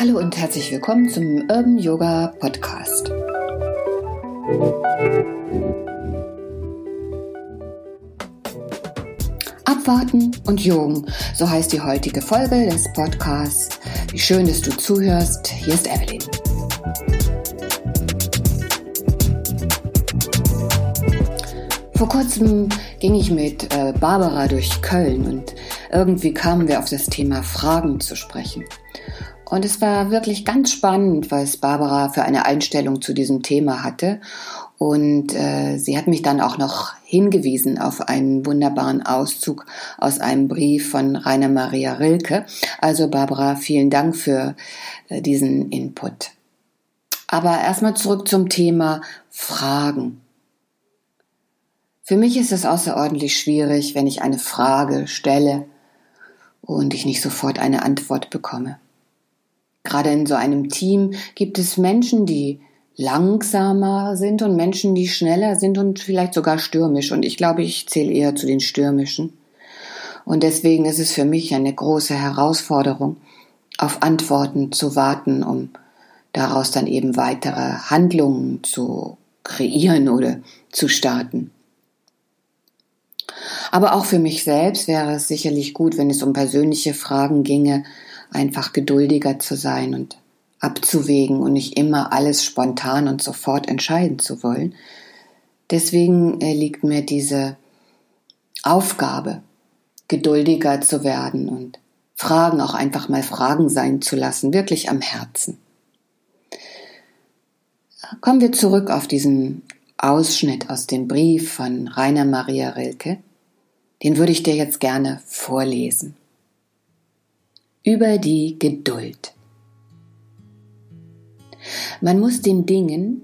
Hallo und herzlich willkommen zum Urban Yoga Podcast. Abwarten und Jung, so heißt die heutige Folge des Podcasts. Wie schön, dass du zuhörst. Hier ist Evelyn. Vor kurzem ging ich mit äh, Barbara durch Köln und irgendwie kamen wir auf das Thema Fragen zu sprechen. Und es war wirklich ganz spannend, was Barbara für eine Einstellung zu diesem Thema hatte. Und äh, sie hat mich dann auch noch hingewiesen auf einen wunderbaren Auszug aus einem Brief von Rainer Maria Rilke. Also Barbara, vielen Dank für äh, diesen Input. Aber erstmal zurück zum Thema Fragen. Für mich ist es außerordentlich schwierig, wenn ich eine Frage stelle und ich nicht sofort eine Antwort bekomme. Gerade in so einem Team gibt es Menschen, die langsamer sind und Menschen, die schneller sind und vielleicht sogar stürmisch. Und ich glaube, ich zähle eher zu den stürmischen. Und deswegen ist es für mich eine große Herausforderung, auf Antworten zu warten, um daraus dann eben weitere Handlungen zu kreieren oder zu starten. Aber auch für mich selbst wäre es sicherlich gut, wenn es um persönliche Fragen ginge, einfach geduldiger zu sein und abzuwägen und nicht immer alles spontan und sofort entscheiden zu wollen. Deswegen äh, liegt mir diese Aufgabe, geduldiger zu werden und Fragen auch einfach mal Fragen sein zu lassen, wirklich am Herzen. Kommen wir zurück auf diesen Ausschnitt aus dem Brief von Rainer Maria Rilke. Den würde ich dir jetzt gerne vorlesen über die Geduld. Man muss den Dingen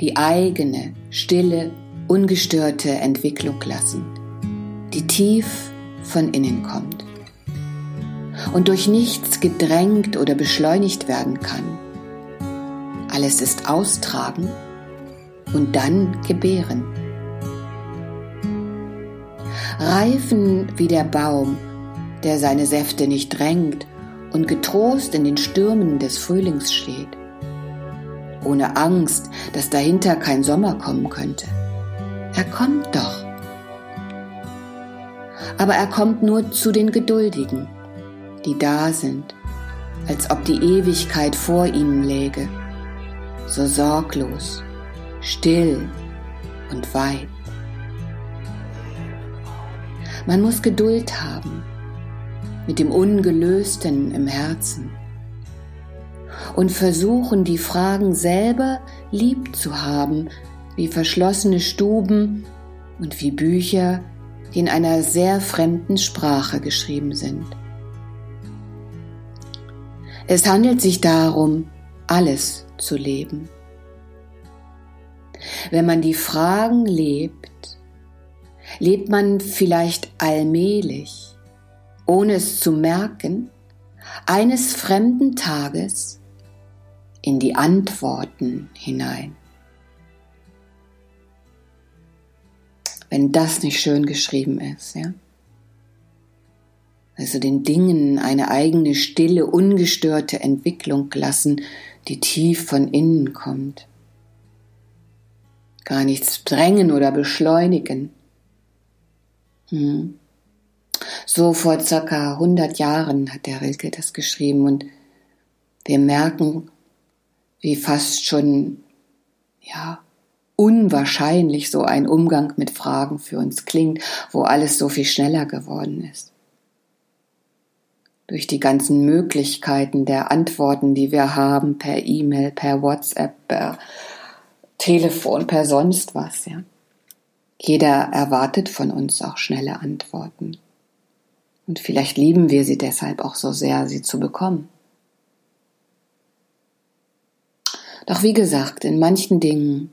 die eigene, stille, ungestörte Entwicklung lassen, die tief von innen kommt und durch nichts gedrängt oder beschleunigt werden kann. Alles ist austragen und dann gebären. Reifen wie der Baum der seine Säfte nicht drängt und getrost in den Stürmen des Frühlings steht, ohne Angst, dass dahinter kein Sommer kommen könnte. Er kommt doch. Aber er kommt nur zu den Geduldigen, die da sind, als ob die Ewigkeit vor ihnen läge, so sorglos, still und weit. Man muss Geduld haben, mit dem Ungelösten im Herzen und versuchen, die Fragen selber lieb zu haben, wie verschlossene Stuben und wie Bücher, die in einer sehr fremden Sprache geschrieben sind. Es handelt sich darum, alles zu leben. Wenn man die Fragen lebt, lebt man vielleicht allmählich ohne es zu merken, eines fremden Tages in die Antworten hinein. Wenn das nicht schön geschrieben ist, ja. Also den Dingen eine eigene stille, ungestörte Entwicklung lassen, die tief von innen kommt. Gar nichts drängen oder beschleunigen. Hm. So vor circa 100 Jahren hat der Rilke das geschrieben und wir merken, wie fast schon, ja, unwahrscheinlich so ein Umgang mit Fragen für uns klingt, wo alles so viel schneller geworden ist. Durch die ganzen Möglichkeiten der Antworten, die wir haben, per E-Mail, per WhatsApp, per Telefon, per sonst was, ja. Jeder erwartet von uns auch schnelle Antworten. Und vielleicht lieben wir sie deshalb auch so sehr, sie zu bekommen. Doch wie gesagt, in manchen Dingen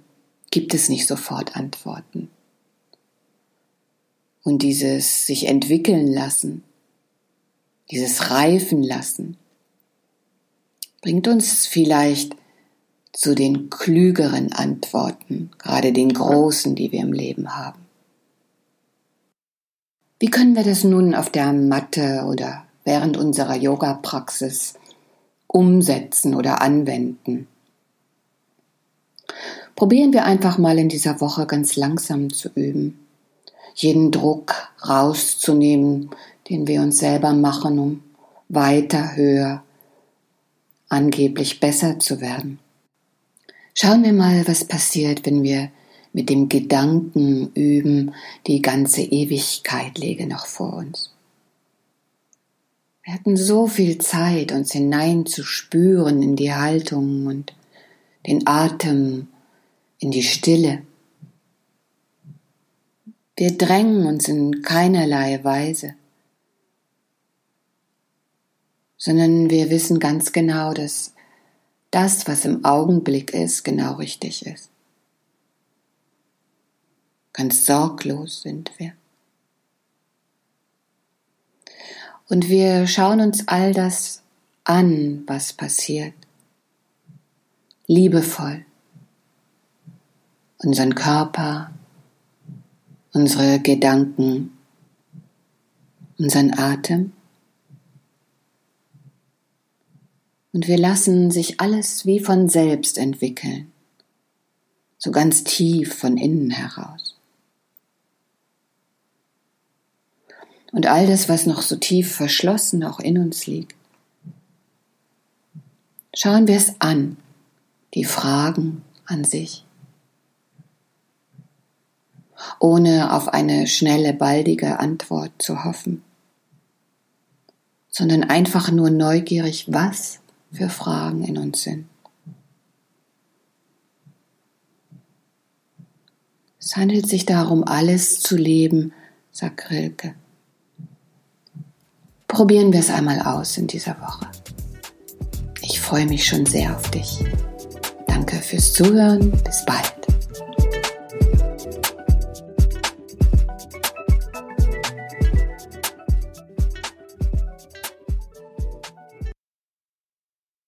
gibt es nicht sofort Antworten. Und dieses sich entwickeln lassen, dieses reifen lassen, bringt uns vielleicht zu den klügeren Antworten, gerade den großen, die wir im Leben haben. Wie können wir das nun auf der Matte oder während unserer Yoga-Praxis umsetzen oder anwenden. Probieren wir einfach mal in dieser Woche ganz langsam zu üben, jeden Druck rauszunehmen, den wir uns selber machen, um weiter, höher, angeblich besser zu werden. Schauen wir mal, was passiert, wenn wir mit dem Gedanken üben, die ganze Ewigkeit lege noch vor uns. Wir hatten so viel Zeit, uns hineinzuspüren in die Haltung und den Atem, in die Stille. Wir drängen uns in keinerlei Weise, sondern wir wissen ganz genau, dass das, was im Augenblick ist, genau richtig ist. Ganz sorglos sind wir. Und wir schauen uns all das an, was passiert. Liebevoll. Unseren Körper, unsere Gedanken, unseren Atem. Und wir lassen sich alles wie von selbst entwickeln, so ganz tief von innen heraus. Und all das, was noch so tief verschlossen auch in uns liegt. Schauen wir es an, die Fragen an sich, ohne auf eine schnelle, baldige Antwort zu hoffen, sondern einfach nur neugierig, was für Fragen in uns sind. Es handelt sich darum, alles zu leben, sagt Rilke. Probieren wir es einmal aus in dieser Woche. Ich freue mich schon sehr auf dich. Danke fürs Zuhören. Bis bald.